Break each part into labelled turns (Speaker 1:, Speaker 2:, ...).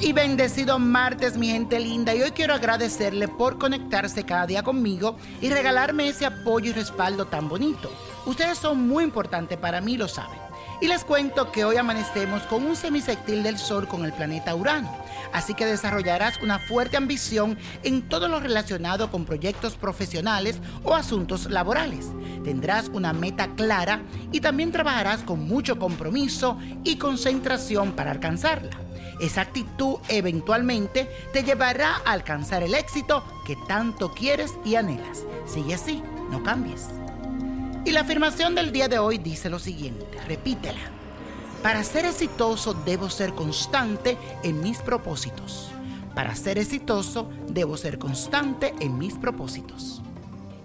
Speaker 1: Y bendecido martes, mi gente linda. Y hoy quiero agradecerle por conectarse cada día conmigo y regalarme ese apoyo y respaldo tan bonito. Ustedes son muy importantes para mí, lo saben. Y les cuento que hoy amanecemos con un semisectil del Sol con el planeta Urano. Así que desarrollarás una fuerte ambición en todo lo relacionado con proyectos profesionales o asuntos laborales. Tendrás una meta clara y también trabajarás con mucho compromiso y concentración para alcanzarla. Esa actitud eventualmente te llevará a alcanzar el éxito que tanto quieres y anhelas. Sigue así, no cambies. Y la afirmación del día de hoy dice lo siguiente, repítela. Para ser exitoso debo ser constante en mis propósitos. Para ser exitoso debo ser constante en mis propósitos.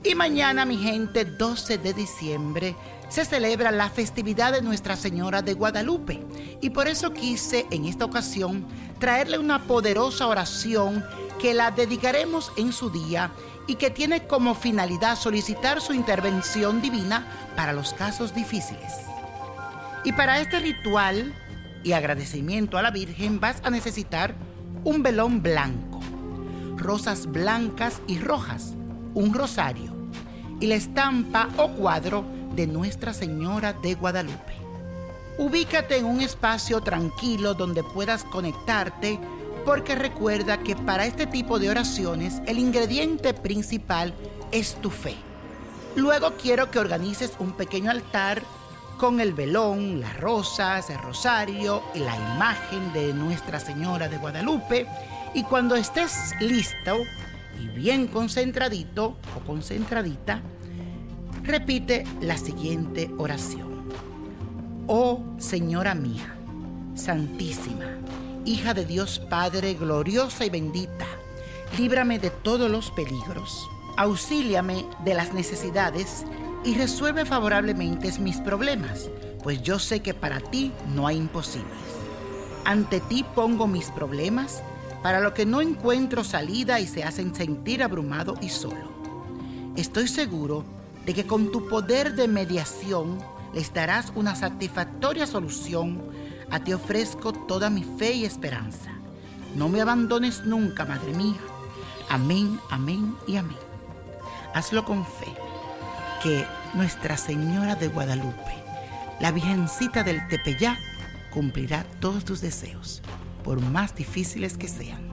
Speaker 1: Y mañana, mi gente, 12 de diciembre, se celebra la festividad de Nuestra Señora de Guadalupe. Y por eso quise en esta ocasión traerle una poderosa oración que la dedicaremos en su día y que tiene como finalidad solicitar su intervención divina para los casos difíciles. Y para este ritual y agradecimiento a la Virgen vas a necesitar un velón blanco, rosas blancas y rojas, un rosario y la estampa o cuadro de Nuestra Señora de Guadalupe. Ubícate en un espacio tranquilo donde puedas conectarte porque recuerda que para este tipo de oraciones el ingrediente principal es tu fe. Luego quiero que organices un pequeño altar con el velón, las rosas, el rosario y la imagen de Nuestra Señora de Guadalupe. Y cuando estés listo y bien concentradito o concentradita, repite la siguiente oración. Oh Señora mía, Santísima, hija de Dios Padre, gloriosa y bendita, líbrame de todos los peligros, auxíliame de las necesidades y resuelve favorablemente mis problemas, pues yo sé que para ti no hay imposibles. Ante ti pongo mis problemas, para lo que no encuentro salida y se hacen sentir abrumado y solo. Estoy seguro de que con tu poder de mediación les darás una satisfactoria solución. A ti ofrezco toda mi fe y esperanza. No me abandones nunca, Madre mía. Amén, amén y amén. Hazlo con fe, que Nuestra Señora de Guadalupe, la Virgencita del Tepeyac, cumplirá todos tus deseos, por más difíciles que sean.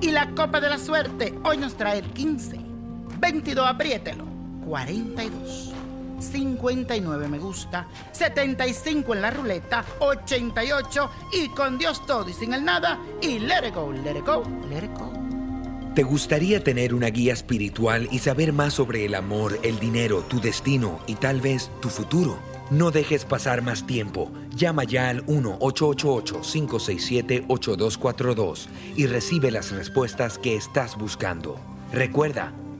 Speaker 1: Y la copa de la suerte hoy nos trae el 15, 22, apriételo, 42, 59 me gusta, 75 en la ruleta, 88 y con Dios todo y sin el nada y let it go, let it go, let it go.
Speaker 2: ¿Te gustaría tener una guía espiritual y saber más sobre el amor, el dinero, tu destino y tal vez tu futuro? No dejes pasar más tiempo. Llama ya al 1-888-567-8242 y recibe las respuestas que estás buscando. Recuerda,